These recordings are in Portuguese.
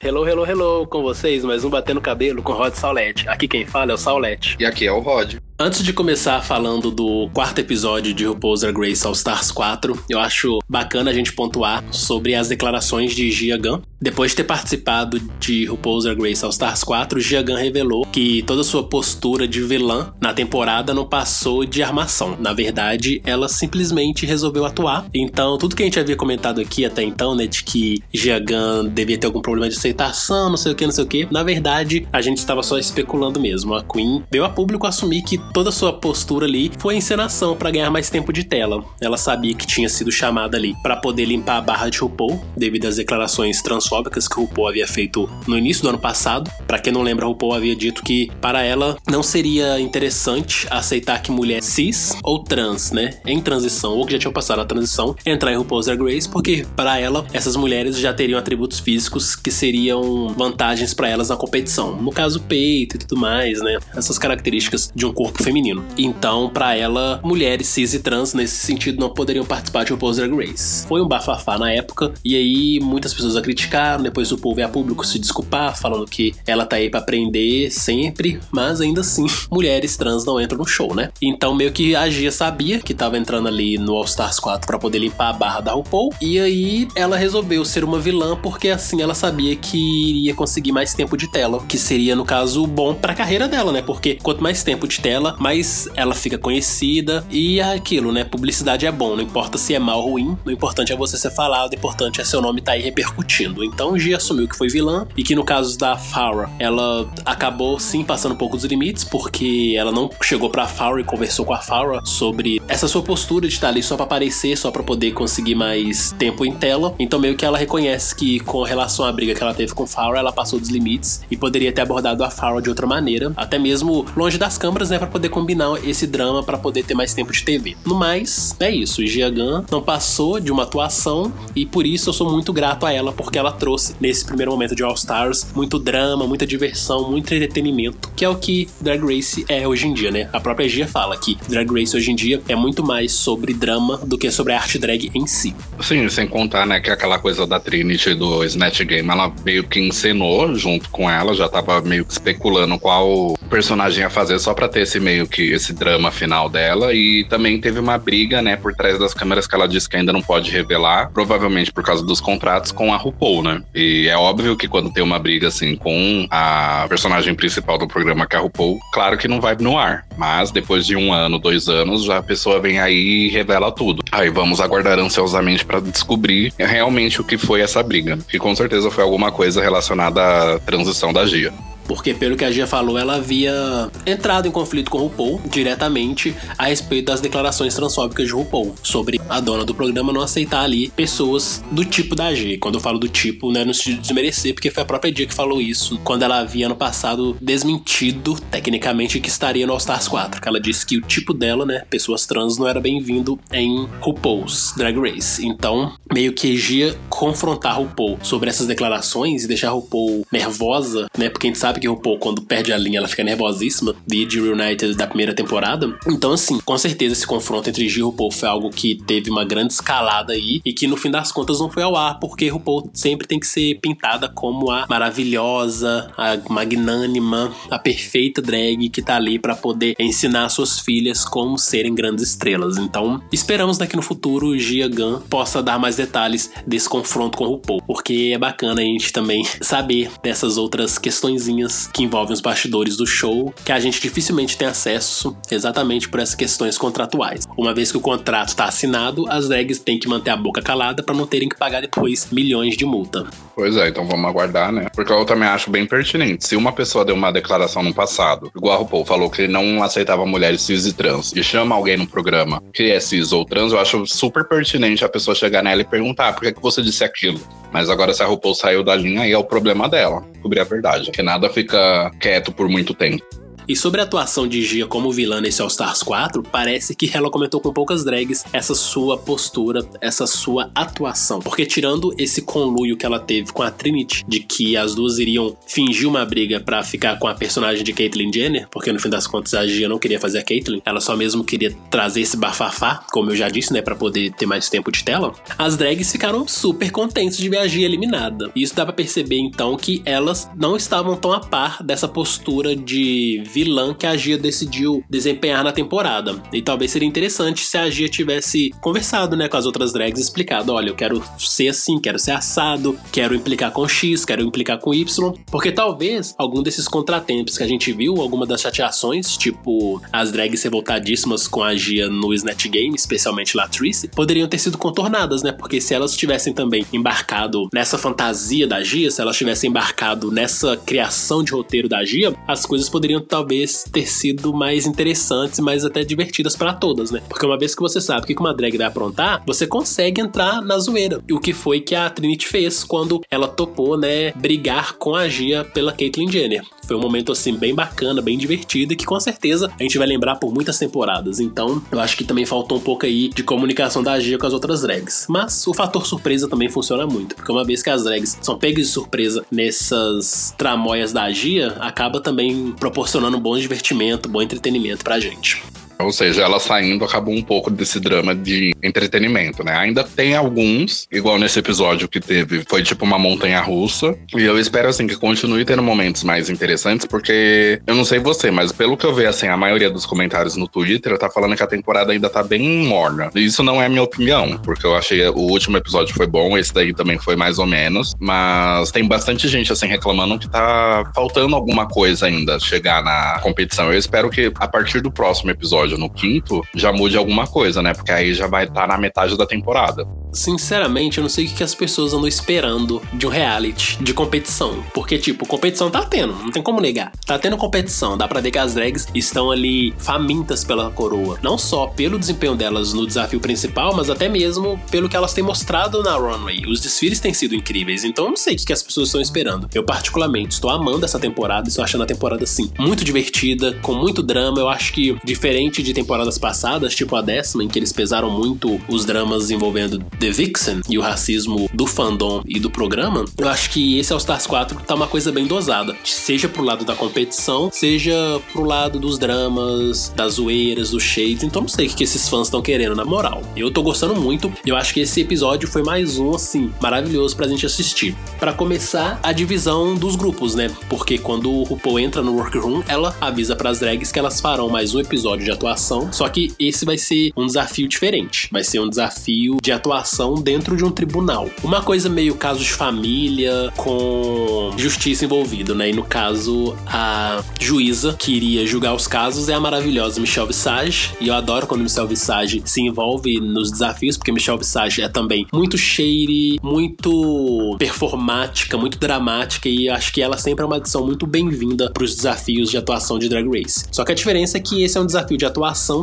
Hello, hello, hello, com vocês, mais um Batendo Cabelo com Rod Saulete. Aqui quem fala é o Saulete. E aqui é o Rod. Antes de começar falando do quarto episódio de RuPaul's Drag Race All Stars 4, eu acho bacana a gente pontuar sobre as declarações de Gia Gunn. Depois de ter participado de RuPaul's Drag Race All Stars 4, Gia Gunn revelou que toda sua postura de vilã na temporada não passou de armação. Na verdade, ela simplesmente resolveu atuar. Então, tudo que a gente havia comentado aqui até então, né, de que Gunn devia ter algum problema de aceitação, não sei o que, não sei o que, na verdade, a gente estava só especulando mesmo. A Queen veio a público assumir que toda sua postura ali foi encenação para ganhar mais tempo de tela. Ela sabia que tinha sido chamada ali para poder limpar a barra de RuPaul, devido às declarações transfóbicas que RuPaul havia feito no início do ano passado. Para quem não lembra, RuPaul havia dito que para ela não seria interessante aceitar que mulher cis ou trans, né, em transição, ou que já tinham passado a transição, entrar em RuPaul's Drag Race, porque para ela essas mulheres já teriam atributos físicos que seriam vantagens para elas na competição. No caso, peito e tudo mais, né? Essas características de um corpo corpo feminino. Então, para ela, mulheres cis e trans nesse sentido não poderiam participar de RuPaul's Drag Race. Foi um bafafá na época, e aí muitas pessoas a criticaram, depois o povo e a público se desculpar, falando que ela tá aí para aprender sempre, mas ainda assim, mulheres trans não entram no show, né? Então, meio que a Gia sabia que tava entrando ali no All Stars 4 para poder limpar a barra da RuPaul, e aí ela resolveu ser uma vilã porque assim ela sabia que iria conseguir mais tempo de tela, que seria no caso bom para a carreira dela, né? Porque quanto mais tempo de tela, mas ela fica conhecida e é aquilo, né? Publicidade é bom, não importa se é mal ou ruim, o importante é você ser falado, o importante é seu nome tá aí repercutindo. Então Gia assumiu que foi vilã e que no caso da Farrah, ela acabou sim passando um pouco dos limites, porque ela não chegou pra Farrah e conversou com a Farrah sobre essa sua postura de estar ali só para aparecer, só para poder conseguir mais tempo em tela. Então meio que ela reconhece que com relação à briga que ela teve com Farrah, ela passou dos limites e poderia ter abordado a Farrah de outra maneira, até mesmo longe das câmeras, né, para poder combinar esse drama para poder ter mais tempo de TV. No mais, é isso. Giagan não passou de uma atuação e por isso eu sou muito grato a ela porque ela trouxe nesse primeiro momento de All Stars muito drama, muita diversão, muito entretenimento, que é o que Drag Race é hoje em dia, né? A própria Gia fala que Drag Race hoje em dia é muito mais sobre drama do que sobre a arte drag em si. Sim, sem contar, né, que aquela coisa da Trinity do Snatch Game, ela meio que encenou junto com ela, já tava meio que especulando qual personagem ia fazer só pra ter esse meio que esse drama final dela. E também teve uma briga, né, por trás das câmeras que ela disse que ainda não pode revelar, provavelmente por causa dos contratos com a RuPaul, né? E é óbvio que quando tem uma briga assim com a personagem principal do programa, que é RuPaul, claro que não vai no ar. Mas depois de um ano, dois anos, já a pessoa vem aí e revela tudo. Aí vamos aguardar ansiosamente para descobrir realmente o que foi essa briga. Que com certeza foi alguma coisa relacionada à transição da Gia. Porque, pelo que a Gia falou, ela havia entrado em conflito com o RuPaul diretamente a respeito das declarações transfóbicas de RuPaul sobre a dona do programa não aceitar ali pessoas do tipo da G. Quando eu falo do tipo, não é no sentido de desmerecer, porque foi a própria Gia que falou isso quando ela havia ano passado desmentido, tecnicamente, que estaria no All Stars 4. Que ela disse que o tipo dela, né, pessoas trans, não era bem-vindo em RuPaul's Drag Race. Então, meio que Gia confrontar RuPaul sobre essas declarações e deixar RuPaul nervosa, né, porque a gente sabe que RuPaul, quando perde a linha, ela fica nervosíssima de The Reunited da primeira temporada. Então, assim, com certeza esse confronto entre G e RuPaul foi algo que teve uma grande escalada aí e que no fim das contas não foi ao ar, porque RuPaul sempre tem que ser pintada como a maravilhosa, a magnânima, a perfeita drag que tá ali para poder ensinar suas filhas como serem grandes estrelas. Então, esperamos daqui no futuro Gia Gunn possa dar mais detalhes desse confronto com RuPaul, porque é bacana a gente também saber dessas outras questõezinhas que envolvem os bastidores do show, que a gente dificilmente tem acesso exatamente por essas questões contratuais. Uma vez que o contrato está assinado, as drags têm que manter a boca calada para não terem que pagar depois milhões de multa. Pois é, então vamos aguardar, né? Porque eu também acho bem pertinente. Se uma pessoa deu uma declaração no passado, igual a RuPaul falou que ele não aceitava mulheres cis e trans, e chama alguém no programa que é cis ou trans, eu acho super pertinente a pessoa chegar nela e perguntar por que, que você disse aquilo. Mas agora, se a RuPaul saiu da linha, aí é o problema dela, cobrir a verdade. Que nada fica quieto por muito tempo. E sobre a atuação de Gia como vilã nesse All Stars 4, parece que ela comentou com poucas drags essa sua postura, essa sua atuação. Porque tirando esse conluio que ela teve com a Trinity, de que as duas iriam fingir uma briga para ficar com a personagem de Caitlyn Jenner, porque no fim das contas a Gia não queria fazer a Caitlyn, ela só mesmo queria trazer esse bafafá, como eu já disse, né, para poder ter mais tempo de tela. As drags ficaram super contentes de ver a Gia eliminada. E isso dá pra perceber então que elas não estavam tão a par dessa postura de vilã que a Gia decidiu desempenhar na temporada. E talvez seria interessante se a Gia tivesse conversado, né, com as outras drags, explicado, olha, eu quero ser assim, quero ser assado, quero implicar com X, quero implicar com Y, porque talvez algum desses contratempos que a gente viu, alguma das chateações, tipo as drags revoltadíssimas com a Gia no Snatch Game, especialmente Latrice, poderiam ter sido contornadas, né? Porque se elas tivessem também embarcado nessa fantasia da Gia, se elas tivessem embarcado nessa criação de roteiro da Gia, as coisas poderiam talvez ter sido mais interessantes, mais até divertidas para todas, né? Porque uma vez que você sabe o que uma drag vai aprontar, você consegue entrar na zoeira. E o que foi que a Trinity fez quando ela topou, né, brigar com a Gia pela Caitlyn Jenner. Foi um momento assim bem bacana, bem divertido e que com certeza a gente vai lembrar por muitas temporadas. Então, eu acho que também faltou um pouco aí de comunicação da Gia com as outras drags. Mas o fator surpresa também funciona muito, porque uma vez que as drags são pegas de surpresa nessas tramóias da Gia, acaba também proporcionando um bom divertimento, bom entretenimento pra gente. Ou seja, ela saindo acabou um pouco desse drama de entretenimento, né? Ainda tem alguns, igual nesse episódio que teve, foi tipo uma montanha russa. E eu espero, assim, que continue tendo momentos mais interessantes, porque eu não sei você, mas pelo que eu vejo, assim, a maioria dos comentários no Twitter tá falando que a temporada ainda tá bem morna. E isso não é minha opinião, porque eu achei o último episódio foi bom, esse daí também foi mais ou menos. Mas tem bastante gente, assim, reclamando que tá faltando alguma coisa ainda chegar na competição. Eu espero que a partir do próximo episódio, episódio no quinto, já mude alguma coisa, né? Porque aí já vai estar tá na metade da temporada. Sinceramente, eu não sei o que as pessoas andam esperando de um reality, de competição. Porque, tipo, competição tá tendo, não tem como negar. Tá tendo competição, dá pra ver que as drags estão ali famintas pela coroa. Não só pelo desempenho delas no desafio principal, mas até mesmo pelo que elas têm mostrado na runway. Os desfiles têm sido incríveis, então eu não sei o que as pessoas estão esperando. Eu, particularmente, estou amando essa temporada, estou achando a temporada, assim, muito divertida, com muito drama. Eu acho que, diferente de temporadas passadas, tipo a décima, em que eles pesaram muito os dramas envolvendo The Vixen e o racismo do fandom e do programa, eu acho que esse All Stars 4 tá uma coisa bem dosada. Seja pro lado da competição, seja pro lado dos dramas, das zoeiras, dos shades. Então não sei o que esses fãs estão querendo, na moral. Eu tô gostando muito. Eu acho que esse episódio foi mais um, assim, maravilhoso pra gente assistir. Para começar, a divisão dos grupos, né? Porque quando o RuPaul entra no workroom, ela avisa para as drags que elas farão mais um episódio de atuação. Só que esse vai ser um desafio diferente. Vai ser um desafio de atuação dentro de um tribunal. Uma coisa meio caso de família com justiça envolvida, né? E no caso, a juíza que iria julgar os casos é a maravilhosa Michelle Visage. E eu adoro quando Michelle Visage se envolve nos desafios, porque Michelle Visage é também muito shady, muito performática, muito dramática. E acho que ela sempre é uma adição muito bem-vinda para os desafios de atuação de Drag Race. Só que a diferença é que esse é um desafio de atuação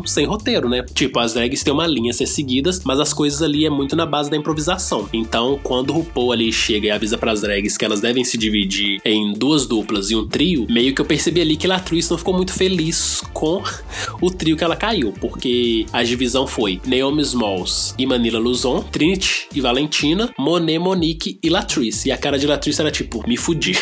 sem roteiro, né? Tipo, as drags têm uma linha a ser seguidas, mas as coisas ali é muito na base da improvisação. Então, quando o RuPaul ali chega e avisa para as drags que elas devem se dividir em duas duplas e um trio, meio que eu percebi ali que Latrice não ficou muito feliz com o trio que ela caiu, porque a divisão foi Naomi Smalls e Manila Luzon, Trinity e Valentina, Monet, Monique e Latrice. E a cara de Latrice era tipo, me fudi.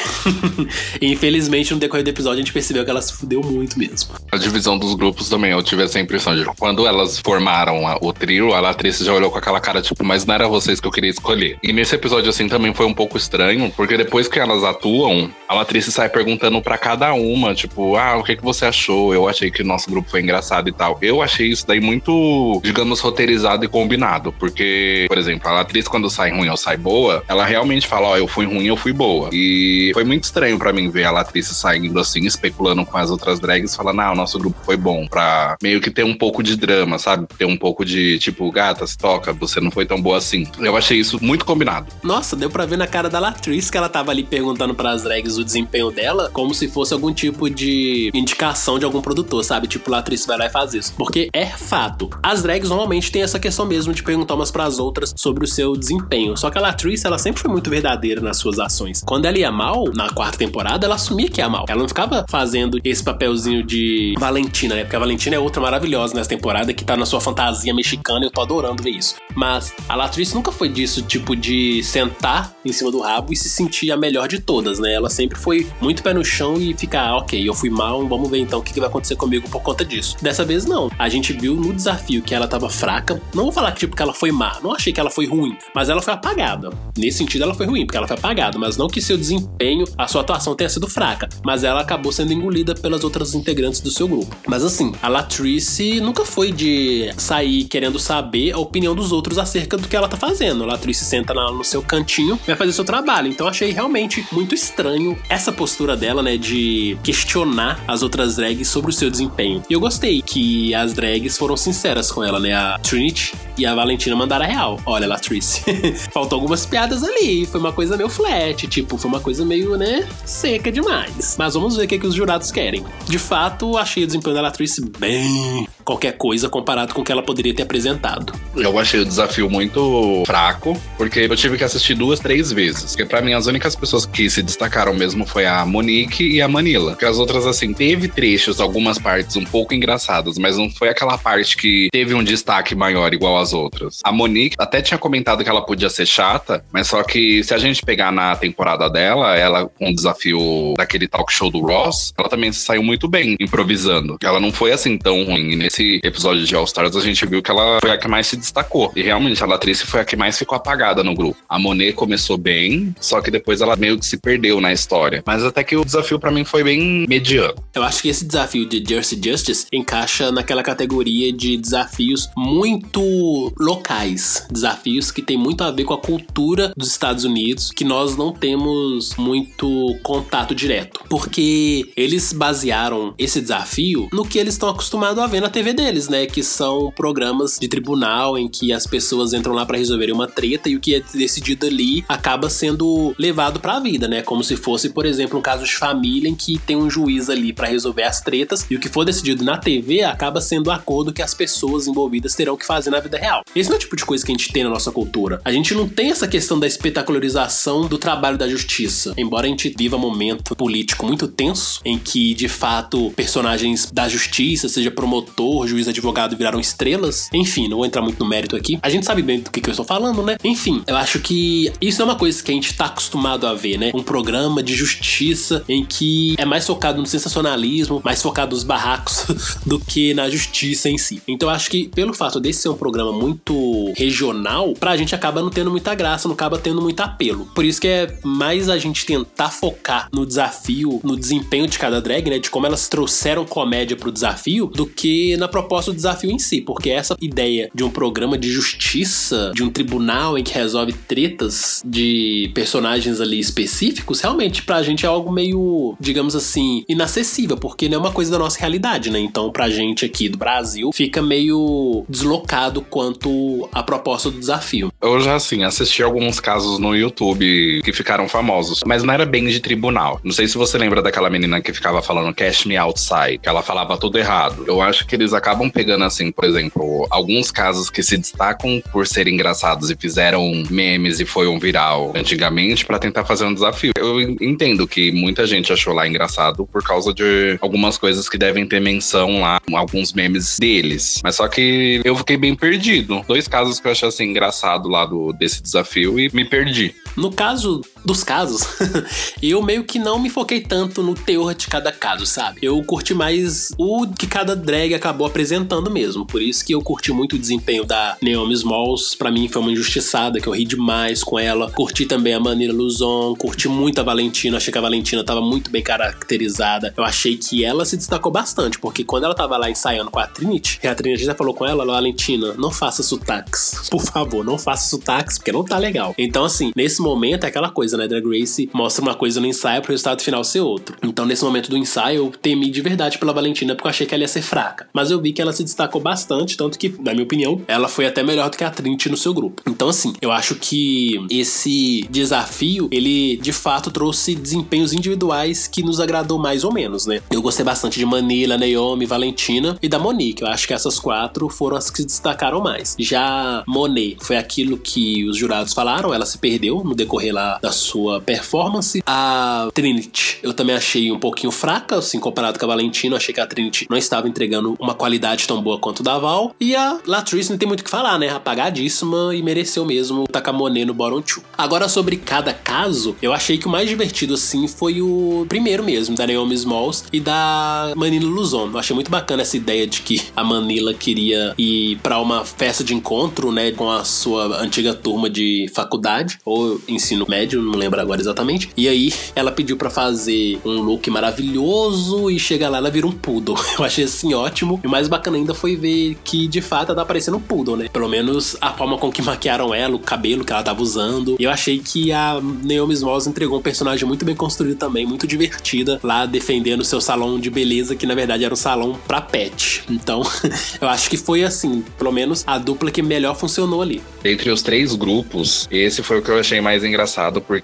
infelizmente no decorrer do episódio a gente percebeu que ela se fudeu muito mesmo. A divisão dos grupos também, eu tive essa impressão de quando elas formaram a, o trio, a Latrice já olhou com aquela cara tipo, mas não era vocês que eu queria escolher. E nesse episódio, assim, também foi um pouco estranho, porque depois que elas atuam, a Latrice sai perguntando para cada uma, tipo, ah, o que, que você achou? Eu achei que o nosso grupo foi engraçado e tal. Eu achei isso daí muito, digamos, roteirizado e combinado, porque, por exemplo, a Latrice, quando sai ruim ou sai boa, ela realmente fala, ó, oh, eu fui ruim, eu fui boa. E foi muito estranho para mim ver a Latrice saindo assim, especulando com as outras drags, falando, ah, o nosso grupo foi bom, pra meio que ter um pouco de drama, sabe? Ter um pouco de, tipo, gata, se toca, você não foi tão boa assim. Eu achei isso muito combinado. Nossa, deu pra ver na cara da Latrice que ela tava ali perguntando para as drags o desempenho dela, como se fosse algum tipo de indicação de algum produtor, sabe? Tipo, Latrice vai lá e faz isso. Porque é fato. As drags normalmente têm essa questão mesmo de perguntar umas pras outras sobre o seu desempenho. Só que a Latrice, ela sempre foi muito verdadeira nas suas ações. Quando ela ia mal, na quarta temporada, ela assumia que ia mal. Ela não ficava fazendo esse papelzinho de Valentina, né? Porque a Valentina é outra maravilhosa nessa temporada que tá na sua fantasia mexicana eu tô adorando ver isso. Mas a Latrice nunca foi disso, tipo, de sentar em cima do rabo e se sentir a melhor de todas, né? Ela sempre foi muito pé no chão e ficar, ah, ok, eu fui mal, vamos ver então o que vai acontecer comigo por conta disso. Dessa vez não. A gente viu no desafio que ela tava fraca. Não vou falar que tipo que ela foi má, não achei que ela foi ruim, mas ela foi apagada. Nesse sentido ela foi ruim, porque ela foi apagada, mas não que seu desempenho, a sua atuação tenha sido fraca, mas ela acabou sendo engolida pelas outras integrantes do seu grupo. Mas assim, a Latrice nunca foi de sair querendo saber a opinião dos outros acerca do que ela tá fazendo. A Latrice senta no seu cantinho vai fazer seu trabalho. Então achei realmente muito estranho essa postura dela, né, de questionar as outras drags sobre o seu desempenho. E eu gostei que as drags foram sinceras com ela, né? A Trinity e a Valentina mandaram a real. Olha, Latrice, faltou algumas piadas ali, foi uma coisa meio flat, tipo, foi uma coisa meio, né, seca demais. Mas vamos ver o que, que os jurados querem. De fato, achei o desempenho da Latrice bem bem qualquer coisa comparado com o que ela poderia ter apresentado. Eu achei o desafio muito fraco, porque eu tive que assistir duas, três vezes. Porque para mim as únicas pessoas que se destacaram mesmo foi a Monique e a Manila. Porque as outras, assim, teve trechos, algumas partes um pouco engraçadas, mas não foi aquela parte que teve um destaque maior igual as outras. A Monique até tinha comentado que ela podia ser chata, mas só que se a gente pegar na temporada dela, ela com o desafio daquele talk show do Ross, ela também saiu muito bem improvisando. Ela não foi assim tão ruim. E nesse episódio de All Stars, a gente viu que ela foi a que mais se destacou. E realmente, a Latrice foi a que mais ficou apagada no grupo. A Monet começou bem, só que depois ela meio que se perdeu na história. Mas até que o desafio para mim foi bem mediano. Eu acho que esse desafio de Jersey Justice encaixa naquela categoria de desafios muito locais. Desafios que tem muito a ver com a cultura dos Estados Unidos, que nós não temos muito contato direto. Porque eles basearam esse desafio no que eles estão acostumados a ver na TV TV deles, né? Que são programas de tribunal em que as pessoas entram lá para resolverem uma treta e o que é decidido ali acaba sendo levado para a vida, né? Como se fosse, por exemplo, um caso de família em que tem um juiz ali para resolver as tretas e o que for decidido na TV acaba sendo o acordo que as pessoas envolvidas terão que fazer na vida real. Esse não é o tipo de coisa que a gente tem na nossa cultura. A gente não tem essa questão da espetacularização do trabalho da justiça. Embora a gente viva um momento político muito tenso em que, de fato, personagens da justiça, seja promotor promotor, juiz, advogado viraram estrelas. Enfim, não vou entrar muito no mérito aqui. A gente sabe bem do que, que eu estou falando, né? Enfim, eu acho que isso é uma coisa que a gente tá acostumado a ver, né? Um programa de justiça em que é mais focado no sensacionalismo, mais focado nos barracos do que na justiça em si. Então eu acho que pelo fato desse ser um programa muito regional, pra gente acaba não tendo muita graça, não acaba tendo muito apelo. Por isso que é mais a gente tentar focar no desafio, no desempenho de cada drag, né? De como elas trouxeram comédia pro desafio, do que na proposta do desafio em si, porque essa ideia de um programa de justiça, de um tribunal em que resolve tretas de personagens ali específicos, realmente pra gente é algo meio, digamos assim, inacessível, porque não é uma coisa da nossa realidade, né? Então, pra gente aqui do Brasil, fica meio deslocado quanto à proposta do desafio. Eu já, assim, assisti alguns casos no YouTube que ficaram famosos, mas não era bem de tribunal. Não sei se você lembra daquela menina que ficava falando Cash Me Outside, que ela falava tudo errado. Eu acho que eles acabam pegando, assim, por exemplo, alguns casos que se destacam por serem engraçados e fizeram memes e foi um viral antigamente para tentar fazer um desafio. Eu entendo que muita gente achou lá engraçado por causa de algumas coisas que devem ter menção lá, alguns memes deles. Mas só que eu fiquei bem perdido. Dois casos que eu achei assim engraçado lá do, desse desafio e me perdi. No caso dos casos, eu meio que não me foquei tanto no teor de cada caso, sabe? Eu curti mais o que cada drag acabou apresentando mesmo. Por isso que eu curti muito o desempenho da Naomi Smalls. Pra mim foi uma injustiçada, que eu ri demais com ela. Curti também a Manila Luzon, curti muito a Valentina. Achei que a Valentina tava muito bem caracterizada. Eu achei que ela se destacou bastante, porque quando ela tava lá ensaiando com a Trinity, a Trinity já falou com ela, Valentina, não faça sotaques. Por favor, não faça sotaques, porque não tá legal. Então, assim, nesse momento é aquela coisa coisa, né? Drag Race mostra uma coisa no ensaio pro resultado final ser outro. Então, nesse momento do ensaio, eu temi de verdade pela Valentina, porque eu achei que ela ia ser fraca. Mas eu vi que ela se destacou bastante, tanto que, na minha opinião, ela foi até melhor do que a Trinity no seu grupo. Então, assim, eu acho que esse desafio, ele de fato trouxe desempenhos individuais que nos agradou mais ou menos, né? Eu gostei bastante de Manila, Naomi, Valentina e da Monique. Eu acho que essas quatro foram as que se destacaram mais. Já Monet foi aquilo que os jurados falaram, ela se perdeu no decorrer lá da sua performance. A Trinity, eu também achei um pouquinho fraca, assim, comparado com a Valentina. Eu achei que a Trinity não estava entregando uma qualidade tão boa quanto da Val. E a Latrice não tem muito o que falar, né? Apagadíssima e mereceu mesmo tacar Monet no bottom 2. Agora, sobre cada caso, eu achei que o mais divertido, assim, foi o primeiro mesmo, da Naomi Smalls e da Manila Luzon. Eu achei muito bacana essa ideia de que a Manila queria ir para uma festa de encontro, né, com a sua antiga turma de faculdade ou ensino médio, não lembro agora exatamente. E aí ela pediu para fazer um look maravilhoso e chega lá ela vira um poodle. Eu achei assim ótimo. E o mais bacana ainda foi ver que de fato ela tá parecendo um poodle, né? Pelo menos a forma com que maquiaram ela, o cabelo que ela tava usando. E eu achei que a Naomi Smalls entregou um personagem muito bem construído também, muito divertida, lá defendendo seu salão de beleza, que na verdade era um salão pra pet. Então, eu acho que foi assim, pelo menos a dupla que melhor funcionou ali. Entre os três grupos, esse foi o que eu achei mais engraçado, porque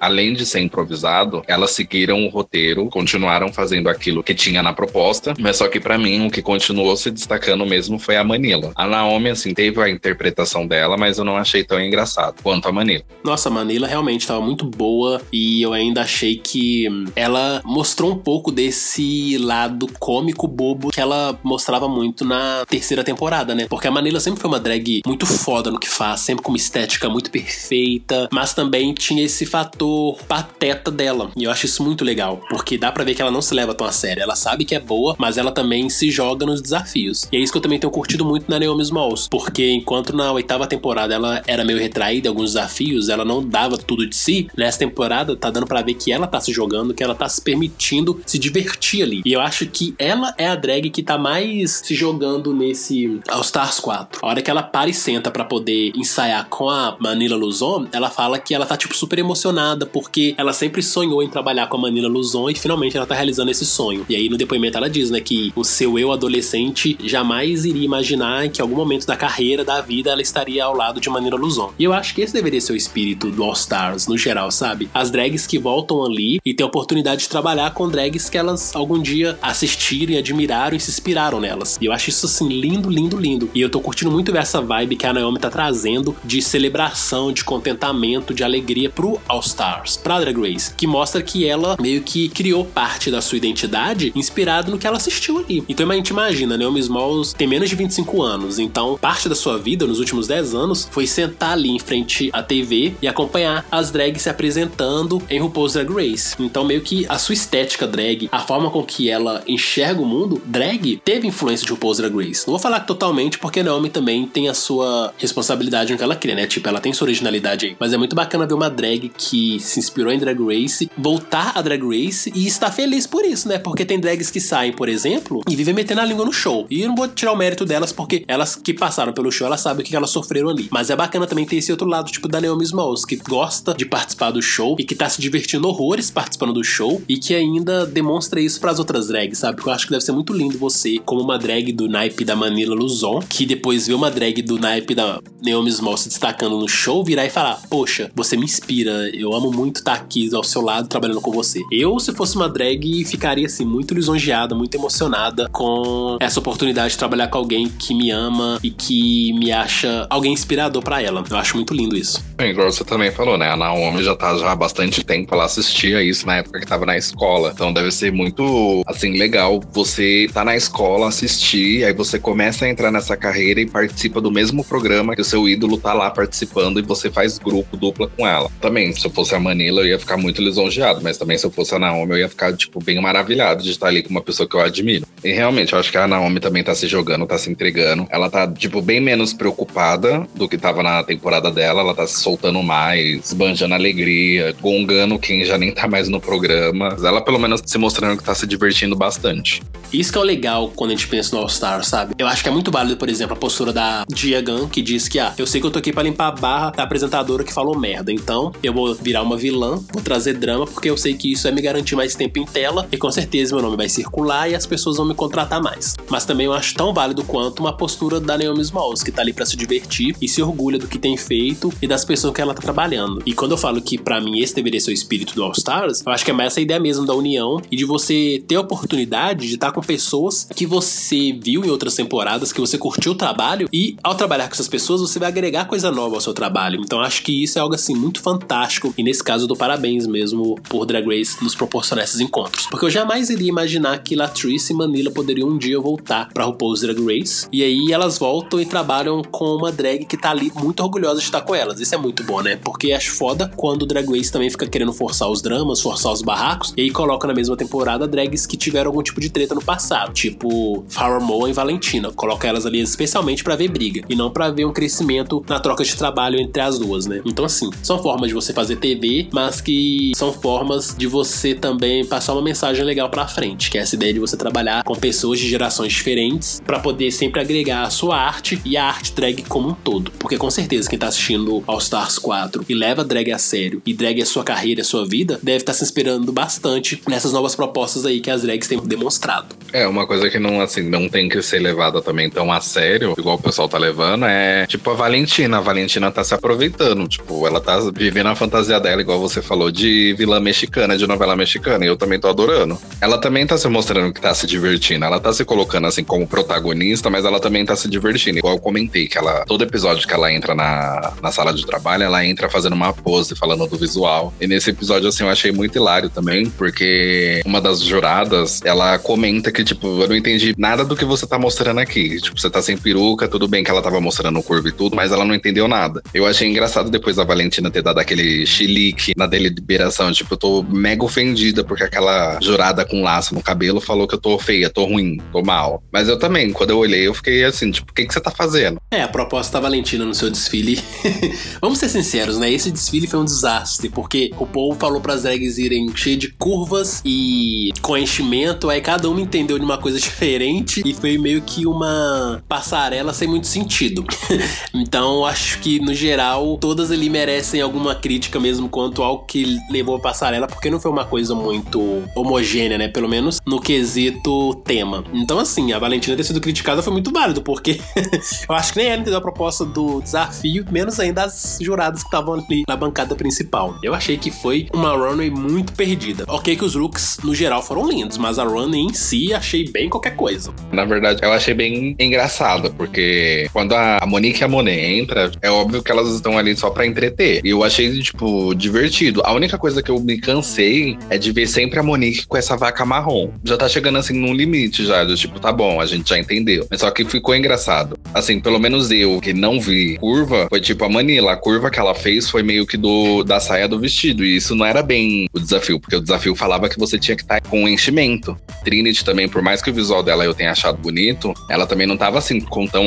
além de ser improvisado, elas seguiram o roteiro, continuaram fazendo aquilo que tinha na proposta, mas só que para mim o que continuou se destacando mesmo foi a Manila. A Naomi, assim, teve a interpretação dela, mas eu não achei tão engraçado quanto a Manila. Nossa, a Manila realmente estava muito boa e eu ainda achei que ela mostrou um pouco desse lado cômico bobo que ela mostrava muito na terceira temporada, né? Porque a Manila sempre foi uma drag muito foda no que faz, sempre com uma estética muito perfeita, mas também tinha esse fator pateta dela. E eu acho isso muito legal, porque dá para ver que ela não se leva tão a sério. Ela sabe que é boa, mas ela também se joga nos desafios. E é isso que eu também tenho curtido muito na Naomi Smalls, porque enquanto na oitava temporada ela era meio retraída em alguns desafios, ela não dava tudo de si, nessa temporada tá dando para ver que ela tá se jogando, que ela tá se permitindo se divertir ali. E eu acho que ela é a drag que tá mais se jogando nesse All Stars 4. A hora que ela para e senta para poder ensaiar com a Manila Luzon, ela fala que ela tá tipo super emocionada porque ela sempre sonhou em trabalhar com a Manila Luzon e finalmente ela tá realizando esse sonho. E aí no depoimento ela diz, né, que o seu eu adolescente jamais iria imaginar que em algum momento da carreira, da vida, ela estaria ao lado de Manila Luzon. E eu acho que esse deveria ser o espírito do All Stars no geral, sabe? As drags que voltam ali e têm a oportunidade de trabalhar com drags que elas algum dia assistiram e admiraram e se inspiraram nelas. E eu acho isso assim lindo, lindo, lindo. E eu tô curtindo muito ver essa vibe que a Naomi tá trazendo de celebração, de contentamento, de alegria pro All Stars, pra Drag Race, que mostra que ela meio que criou parte da sua identidade inspirado no que ela assistiu ali. Então a gente imagina, Naomi Smalls tem menos de 25 anos, então parte da sua vida nos últimos 10 anos foi sentar ali em frente à TV e acompanhar as drags se apresentando em RuPaul's Drag Race. Então meio que a sua estética drag, a forma com que ela enxerga o mundo, drag teve influência de RuPaul's Drag Race. Não vou falar totalmente porque Naomi também tem a sua responsabilidade no que ela cria, né? Tipo, ela tem sua originalidade aí. Mas é muito bacana ver uma drag que se inspirou em Drag Race voltar a Drag Race e estar feliz por isso, né? Porque tem drags que saem, por exemplo, e vivem metendo a língua no show. E eu não vou tirar o mérito delas porque elas que passaram pelo show, elas sabem o que elas sofreram ali. Mas é bacana também ter esse outro lado, tipo da Naomi Smalls, que gosta de participar do show e que tá se divertindo horrores participando do show e que ainda demonstra isso para as outras drags, sabe? Porque eu acho que deve ser muito lindo você, como uma drag do naipe da Manila Luzon, que depois vê uma drag do naipe da Naomi Smalls se destacando no show, virar e falar: Poxa, você me inspira, eu amo muito estar aqui ao seu lado trabalhando com você. Eu, se fosse uma drag, ficaria assim, muito lisonjeada, muito emocionada com essa oportunidade de trabalhar com alguém que me ama e que me acha alguém inspirador para ela. Eu acho muito lindo isso. É, igual você também falou, né? A Naomi já tá já há bastante tempo, ela assistia isso na época que tava na escola. Então deve ser muito, assim, legal você tá na escola, assistir, aí você começa a entrar nessa carreira e participa do mesmo programa que o seu ídolo tá lá participando e você faz grupo, dupla com ela. Também, se eu fosse a Manila, eu ia ficar muito lisonjeado, mas também se eu fosse a Naomi, eu ia ficar, tipo, bem maravilhado de estar ali com uma pessoa que eu admiro. E realmente, eu acho que a Naomi também tá se jogando, tá se entregando. Ela tá, tipo, bem menos preocupada do que tava na temporada dela. Ela tá se soltando mais, banjando alegria, gongando quem já nem tá mais no programa. Ela, pelo menos, se mostrando que tá se divertindo bastante. Isso que é o legal quando a gente pensa no All-Star, sabe? Eu acho que é muito válido, por exemplo, a postura da Gunn, que diz que, ah, eu sei que eu tô aqui pra limpar a barra da apresentadora que falou merda, então eu vou virar uma vilã, vou trazer drama, porque eu sei que isso vai me garantir mais tempo em tela e com certeza meu nome vai circular e as pessoas vão me contratar mais. Mas também eu acho tão válido quanto uma postura da Naomi Smalls, que tá ali para se divertir e se orgulha do que tem feito e das pessoas que ela tá trabalhando. E quando eu falo que para mim esse deveria ser o espírito do All Stars, eu acho que é mais essa ideia mesmo da união e de você ter a oportunidade de estar com pessoas que você viu em outras temporadas, que você curtiu o trabalho e ao trabalhar com essas pessoas você vai agregar coisa nova ao seu trabalho. Então acho que isso é algo assim muito fantástico e nesse caso dou parabéns mesmo por Drag Race nos proporcionar esses encontros. Porque eu jamais iria imaginar que Latrice e Manila poderiam um dia voltar para RuPaul's Drag Race. E aí elas voltam e trabalham com uma drag que tá ali muito orgulhosa de estar com elas. Isso é muito bom, né? Porque acho foda quando o Drag Race também fica querendo forçar os dramas, forçar os barracos, e aí coloca na mesma temporada drags que tiveram algum tipo de treta no passado, tipo Farrah Moa e Valentina. Coloca elas ali especialmente para ver briga e não para ver um crescimento na troca de trabalho entre as duas, né? Então assim, são formas de você fazer TV, mas que são formas de você também passar uma mensagem legal para frente, que é essa ideia de você trabalhar com pessoas de gerações diferentes para poder sempre agregar a sua arte e a arte drag como um todo. Porque com certeza quem tá assistindo All Stars 4 e leva drag a sério e drag a sua carreira, a sua vida, deve estar tá se inspirando bastante nessas novas propostas aí que as drags têm demonstrado. É, uma coisa que não, assim, não tem que ser levada também tão a sério, igual o pessoal tá levando, é tipo a Valentina. A Valentina tá se aproveitando, tipo, ela tá vivendo a fantasia dela, igual você falou, de vilã mexicana, de novela mexicana, e eu também tô adorando. Ela também tá se mostrando que tá se divertindo, ela tá se colocando assim como protagonista, mas ela também tá se divertindo. Igual eu comentei, que ela, todo episódio que ela entra na, na sala de trabalho, ela entra fazendo uma pose, falando do visual. E nesse episódio, assim, eu achei muito hilário também, porque uma das juradas, ela comenta que, tipo, eu não entendi nada do que você tá mostrando aqui. Tipo, você tá sem peruca, tudo bem que ela tava mostrando o curvo e tudo, mas ela não entendeu nada. Eu achei engraçado depois a Valentina ter dado aquele chilique na deliberação. Tipo, eu tô mega ofendida porque aquela jurada com laço no cabelo falou que eu tô feia, tô ruim, tô mal. Mas eu também, quando eu olhei, eu fiquei assim, tipo, o que, que você tá fazendo? É, a proposta da Valentina no seu desfile. Vamos ser sinceros, né? Esse desfile foi um desastre, porque o povo falou pras drags irem cheio de curvas e com enchimento, aí cada uma entendeu de uma coisa diferente e foi meio que uma passarela sem muito sentido. então, acho que no geral, todas ali merecem alguma crítica mesmo quanto ao que levou a passarela, porque não foi uma coisa muito homogênea, né? Pelo menos no quesito tema. Então, assim, a Valentina ter sido criticada foi muito válido, porque eu acho que nem ela entendeu a proposta do desafio, menos ainda as juradas que estavam ali na bancada principal. Eu achei que foi uma runway muito perdida. Ok que os looks, no geral, foram lindos, mas a runway em si achei bem qualquer coisa. Na verdade, eu achei bem engraçado, porque quando a Monique e a Monet entra, é óbvio que elas estão ali só pra entreter. E eu achei, tipo, divertido. A única coisa que eu me cansei é de ver sempre a Monique com essa vaca marrom. Já tá chegando, assim, num limite já, do tipo, tá bom, a gente já entendeu. Mas só que ficou engraçado. Assim, pelo menos eu, que não vi curva, foi tipo a Manila. A curva que ela fez foi meio que do da saia do vestido. E isso não era bem o desafio, porque o desafio falava que você tinha que estar tá com enchimento. Trinity também, por mais que o visual dela eu tenha achado bonito, ela também não tava assim com tão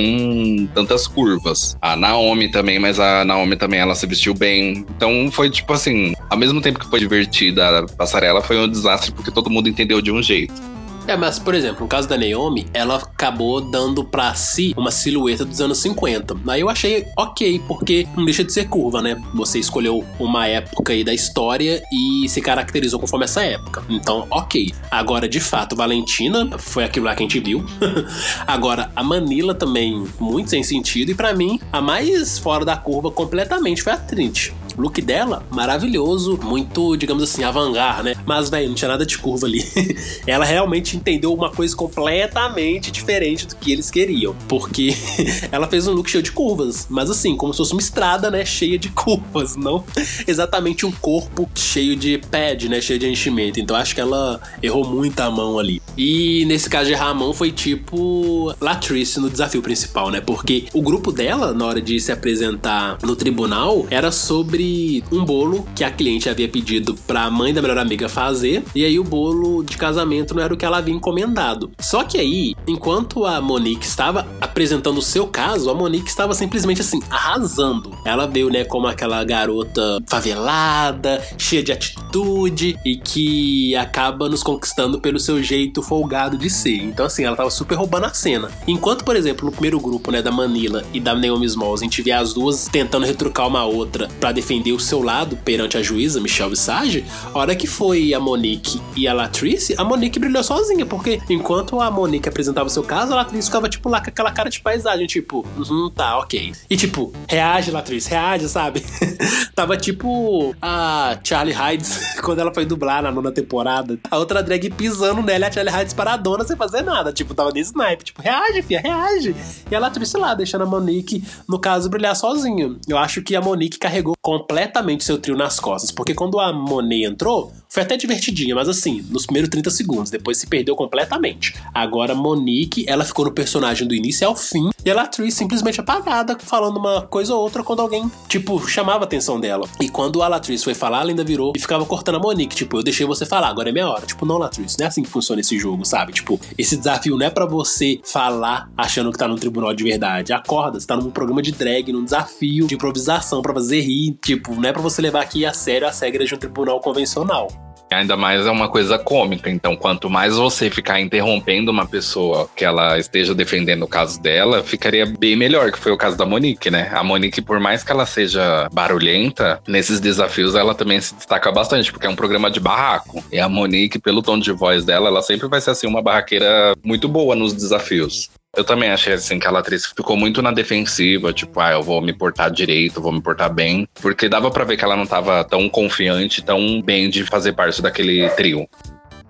tantas curvas. A Naomi também, mas a Naomi também ela se vestiu bem. Então foi tipo assim, ao mesmo tempo que foi divertida a passarela, foi um desastre porque todo mundo entendeu de um jeito. É, mas, por exemplo, no caso da Naomi, ela acabou dando pra si uma silhueta dos anos 50. Aí eu achei ok, porque não deixa de ser curva, né? Você escolheu uma época aí da história e se caracterizou conforme essa época. Então, ok. Agora, de fato, Valentina foi aquilo lá que a gente viu. Agora, a Manila também, muito sem sentido. E para mim, a mais fora da curva completamente foi a Trinity. Look dela, maravilhoso, muito, digamos assim, avant-garde, né? Mas, velho, não tinha nada de curva ali. ela realmente entendeu uma coisa completamente diferente do que eles queriam. Porque ela fez um look cheio de curvas. Mas assim, como se fosse uma estrada, né? Cheia de curvas. Não exatamente um corpo cheio de pad, né? Cheio de enchimento. Então acho que ela errou muito a mão ali. E nesse caso de mão foi tipo Latrice no desafio principal, né? Porque o grupo dela, na hora de se apresentar no tribunal, era sobre sobre um bolo que a cliente havia pedido para a mãe da melhor amiga fazer, e aí o bolo de casamento não era o que ela havia encomendado. Só que aí, enquanto a Monique estava apresentando o seu caso, a Monique estava simplesmente assim, arrasando. Ela veio, né, como aquela garota favelada, cheia de atitude e que acaba nos conquistando pelo seu jeito folgado de ser. Então, assim, ela tava super roubando a cena. Enquanto, por exemplo, no primeiro grupo, né, da Manila e da Naomi Smalls, a gente vê as duas tentando retrucar uma outra para defender o seu lado perante a juíza, Michelle Visage, a hora que foi a Monique e a Latrice, a Monique brilhou sozinha, porque enquanto a Monique apresentava o seu caso, a Latrice ficava, tipo, lá com aquela cara de paisagem, tipo, uhum, tá, ok. E, tipo, reage, Latrice, reage, sabe? Tava tipo a Charlie Hides, quando ela foi dublar na nona temporada. A outra drag pisando nela e a Charlie Hides paradona sem fazer nada. Tipo, tava de snipe. Tipo, reage, fia, reage. E ela trouxe lá, deixando a Monique, no caso, brilhar sozinho. Eu acho que a Monique carregou completamente seu trio nas costas. Porque quando a Monet entrou, foi até divertidinha, mas assim, nos primeiros 30 segundos, depois se perdeu completamente. Agora, Monique, ela ficou no personagem do início ao fim, e a Latrice simplesmente apagada, falando uma coisa ou outra quando alguém, tipo, chamava a atenção dela. E quando a Latrice foi falar, ela ainda virou e ficava cortando a Monique, tipo, eu deixei você falar, agora é minha hora. Tipo, não, Latrice, não é assim que funciona esse jogo, sabe? Tipo, esse desafio não é para você falar achando que tá num tribunal de verdade. Acorda, você tá num programa de drag, num desafio de improvisação para fazer rir. Tipo, não é pra você levar aqui a sério as regras de um tribunal convencional. Ainda mais é uma coisa cômica, então quanto mais você ficar interrompendo uma pessoa que ela esteja defendendo o caso dela, ficaria bem melhor, que foi o caso da Monique, né? A Monique, por mais que ela seja barulhenta, nesses desafios ela também se destaca bastante, porque é um programa de barraco. E a Monique, pelo tom de voz dela, ela sempre vai ser assim uma barraqueira muito boa nos desafios. Eu também achei assim que a atriz ficou muito na defensiva, tipo, ah, eu vou me portar direito, vou me portar bem, porque dava para ver que ela não tava tão confiante, tão bem de fazer parte daquele trio.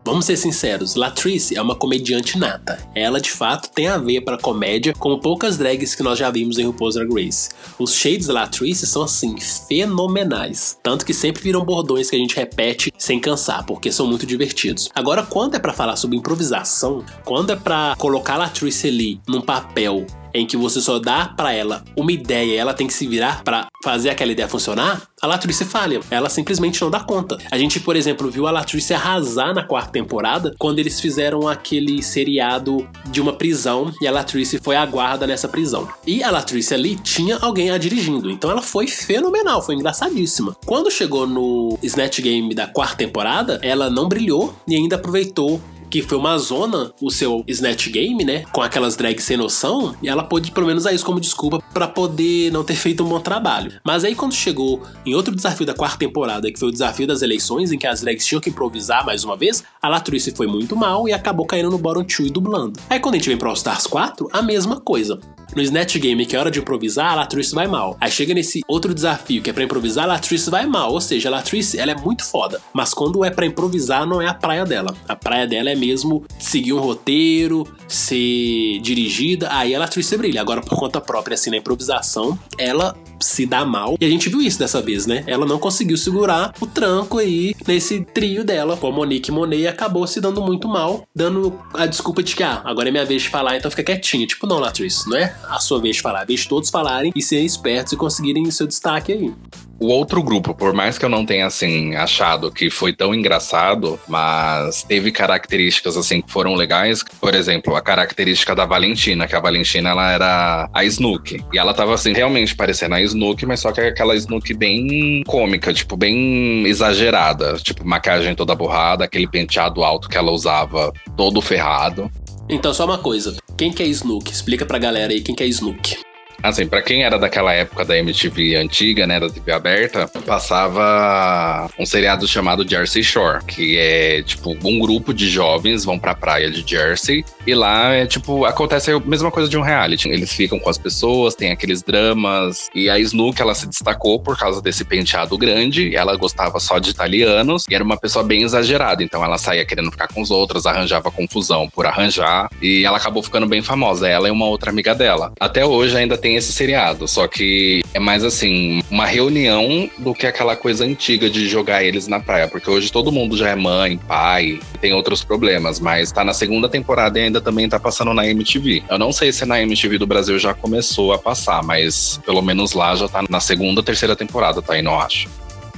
Vamos ser sinceros, Latrice é uma comediante nata. Ela de fato tem a veia para comédia, como poucas drags que nós já vimos em RuPaul's Drag Race. Os shades da Latrice são assim fenomenais, tanto que sempre viram bordões que a gente repete sem cansar, porque são muito divertidos. Agora, quando é para falar sobre improvisação, quando é para colocar a Latrice ali num papel em que você só dá para ela uma ideia ela tem que se virar para fazer aquela ideia funcionar, a Latrice falha. Ela simplesmente não dá conta. A gente, por exemplo, viu a Latrice arrasar na quarta temporada quando eles fizeram aquele seriado de uma prisão e a Latrice foi a guarda nessa prisão. E a Latrice ali tinha alguém a dirigindo, então ela foi fenomenal, foi engraçadíssima. Quando chegou no Snatch Game da quarta temporada, ela não brilhou e ainda aproveitou que foi uma zona o seu Snatch Game, né? Com aquelas drags sem noção, e ela pôde pelo menos usar isso como desculpa para poder não ter feito um bom trabalho. Mas aí quando chegou em outro desafio da quarta temporada, que foi o desafio das eleições, em que as drags tinham que improvisar mais uma vez, a Latrice foi muito mal e acabou caindo no bottom 2 e dublando. Aí quando a gente vem pro All Stars 4, a mesma coisa. No Snatch Game, que é hora de improvisar, a Latrice vai mal. Aí chega nesse outro desafio, que é para improvisar, a Latrice vai mal. Ou seja, a Latrice, ela é muito foda. Mas quando é para improvisar, não é a praia dela. A praia dela é mesmo seguir um roteiro, ser dirigida. Aí a Latrice brilha. Agora, por conta própria, assim, na improvisação, ela se dá mal. E a gente viu isso dessa vez, né? Ela não conseguiu segurar o tranco aí nesse trio dela com a Monique Monet e acabou se dando muito mal, dando a desculpa de que, ah, agora é minha vez de falar, então fica quietinha. Tipo, não, Latrice, não é a sua vez de falar, deixe todos falarem e serem espertos e conseguirem seu destaque aí. O outro grupo, por mais que eu não tenha assim achado que foi tão engraçado, mas teve características assim que foram legais. Por exemplo, a característica da Valentina, que a Valentina ela era a Snook. E ela tava assim realmente parecendo a Snook, mas só que aquela Snook bem cômica, tipo bem exagerada, tipo maquiagem toda borrada, aquele penteado alto que ela usava todo ferrado. Então só uma coisa, quem que é Snook? Explica pra galera aí quem que é Snook. Assim, para quem era daquela época da MTV antiga, né, da TV aberta, passava um seriado chamado Jersey Shore, que é tipo um grupo de jovens vão pra praia de Jersey e lá é tipo acontece a mesma coisa de um reality. Eles ficam com as pessoas, tem aqueles dramas e a Snook ela se destacou por causa desse penteado grande, ela gostava só de italianos e era uma pessoa bem exagerada, então ela saía querendo ficar com os outros, arranjava confusão por arranjar e ela acabou ficando bem famosa, ela e uma outra amiga dela. Até hoje ainda tem esse seriado, só que é mais assim, uma reunião do que aquela coisa antiga de jogar eles na praia, porque hoje todo mundo já é mãe, pai, tem outros problemas, mas tá na segunda temporada e ainda também tá passando na MTV. Eu não sei se na MTV do Brasil já começou a passar, mas pelo menos lá já tá na segunda, terceira temporada, tá aí, não acho.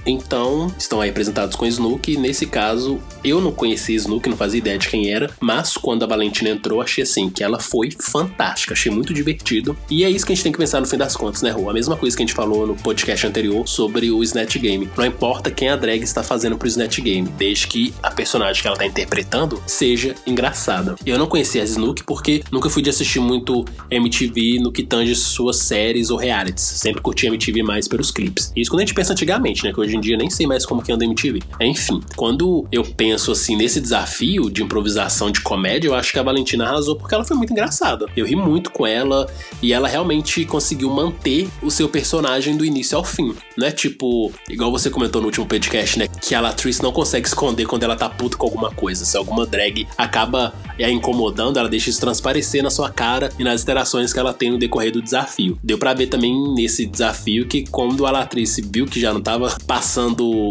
Então, estão aí apresentados com Snook. Nesse caso, eu não conhecia Snook, não fazia ideia de quem era, mas quando a Valentina entrou, achei assim que ela foi fantástica, achei muito divertido. E é isso que a gente tem que pensar no fim das contas, né, Rô? A mesma coisa que a gente falou no podcast anterior sobre o Snatch Game. Não importa quem a drag está fazendo pro Snatch Game, desde que a personagem que ela tá interpretando seja engraçada. Eu não conhecia a Snook porque nunca fui de assistir muito MTV no que tange suas séries ou realities. Sempre curti MTV mais pelos clipes. Isso quando a gente pensa antigamente, né? Que hoje em dia nem sei mais como que anda MTV. Enfim, quando eu penso assim nesse desafio de improvisação de comédia, eu acho que a Valentina arrasou porque ela foi muito engraçada. Eu ri muito com ela e ela realmente conseguiu manter o seu personagem do início ao fim. Não é tipo, igual você comentou no último podcast, né? Que a Latrice não consegue esconder quando ela tá puta com alguma coisa. Se alguma drag acaba a incomodando, ela deixa isso transparecer na sua cara e nas interações que ela tem no decorrer do desafio. Deu para ver também nesse desafio que quando a Latrice viu que já não tava passando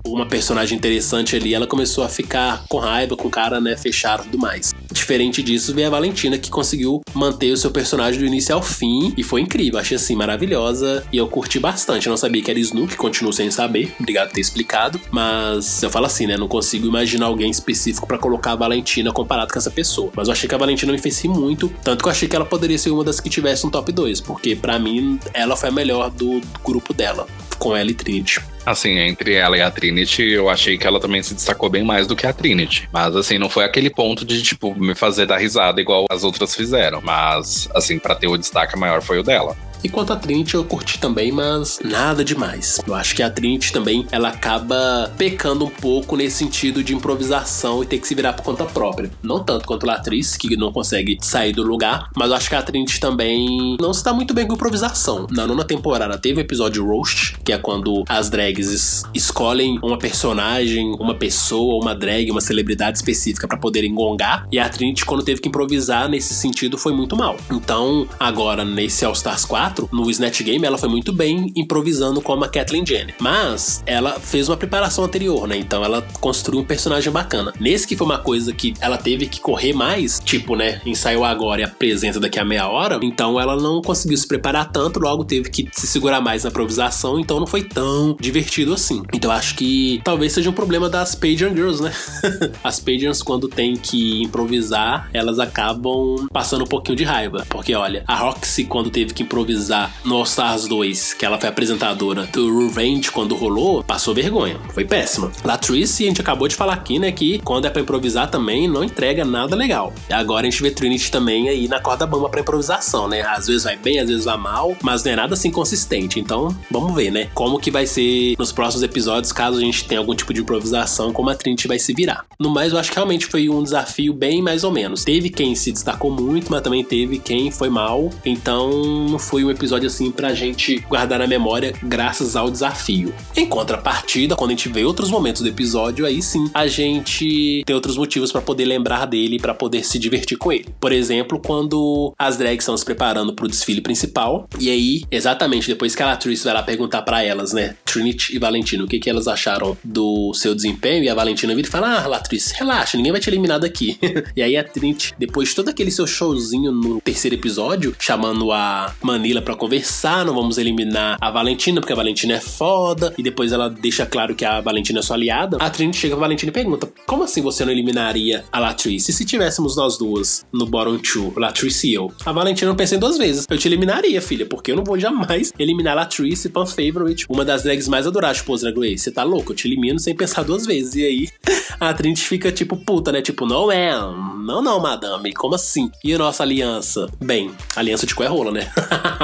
uma personagem interessante ali, ela começou a ficar com raiva, com cara, né, fechado e tudo mais. Diferente disso, veio a Valentina que conseguiu manter o seu personagem do início ao fim e foi incrível. Achei assim maravilhosa e eu curti bastante. Eu não sabia que era Snook, continuo sem saber. Obrigado por ter explicado. Mas eu falo assim, né? Não consigo imaginar alguém específico para colocar a Valentina comparado com essa pessoa. Mas eu achei que a Valentina me fez muito. Tanto que eu achei que ela poderia ser uma das que tivesse um top 2. Porque para mim, ela foi a melhor do grupo dela. Com ela e Trinity. Assim, entre ela e a Trinity, eu achei que ela também se destacou bem mais do que a Trinity. Mas, assim, não foi aquele ponto de, tipo, me fazer dar risada igual as outras fizeram. Mas, assim, para ter o destaque maior foi o dela. E quanto a Trinity, eu curti também, mas nada demais. Eu acho que a Trinity também, ela acaba pecando um pouco nesse sentido de improvisação e ter que se virar por conta própria. Não tanto quanto a atriz, que não consegue sair do lugar, mas eu acho que a Trinity também não está muito bem com improvisação. Na nona temporada teve o episódio Roast, que é quando as drags escolhem uma personagem, uma pessoa, uma drag, uma celebridade específica para poder engongar, e a Trinity, quando teve que improvisar nesse sentido, foi muito mal. Então, agora, nesse All Stars 4, 4, no Snatch Game, ela foi muito bem improvisando como a Kathleen Jenner. Mas ela fez uma preparação anterior, né? Então ela construiu um personagem bacana. Nesse que foi uma coisa que ela teve que correr mais, tipo, né? Ensaiou agora e apresenta daqui a meia hora. Então ela não conseguiu se preparar tanto, logo teve que se segurar mais na improvisação. Então não foi tão divertido assim. Então acho que talvez seja um problema das Pageant Girls, né? As Pageants, quando tem que improvisar, elas acabam passando um pouquinho de raiva. Porque olha, a Roxy, quando teve que improvisar no All Stars 2, que ela foi apresentadora do Revenge quando rolou, passou vergonha. Foi péssima. Latrice, a gente acabou de falar aqui, né, que quando é pra improvisar também não entrega nada legal. Agora a gente vê Trinity também aí na corda bamba pra improvisação, né? Às vezes vai bem, às vezes vai mal, mas não é nada assim consistente. Então, vamos ver, né? Como que vai ser nos próximos episódios, caso a gente tenha algum tipo de improvisação, como a Trinity vai se virar. No mais, eu acho que realmente foi um desafio bem mais ou menos. Teve quem se destacou muito, mas também teve quem foi mal. Então, não foi um episódio assim pra gente guardar na memória graças ao desafio. Em contrapartida, quando a gente vê outros momentos do episódio, aí sim a gente tem outros motivos para poder lembrar dele, para poder se divertir com ele. Por exemplo, quando as drags estão se preparando pro desfile principal, e aí, exatamente depois que a Latrice vai lá perguntar para elas, né, Trinity e Valentina, o que, que elas acharam do seu desempenho, e a Valentina vira e fala: Ah, Latrice, relaxa, ninguém vai te eliminar daqui. e aí a Trinity, depois de todo aquele seu showzinho no terceiro episódio, chamando a Manila para conversar, não vamos eliminar a Valentina, porque a Valentina é foda, e depois ela deixa claro que a Valentina é sua aliada. A Trinity chega pra Valentina e pergunta: Como assim você não eliminaria a Latrice? E se tivéssemos nós duas no bottom two, Latrice e eu? A Valentina não pensa em duas vezes. Eu te eliminaria, filha, porque eu não vou jamais eliminar a Latrice, fan favorite, uma das drags mais adoradas Pose Drag Race. Você tá louco? Eu te elimino sem pensar duas vezes. E aí a Trinity fica tipo puta, né? Tipo, não é, não, não, madame, como assim? E a nossa aliança? Bem, aliança de cu é rola, né?